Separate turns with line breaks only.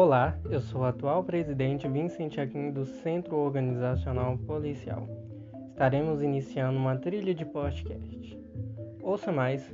Olá, eu sou o atual presidente Vincent Aquim do Centro Organizacional Policial. Estaremos iniciando uma trilha de podcast. Ouça mais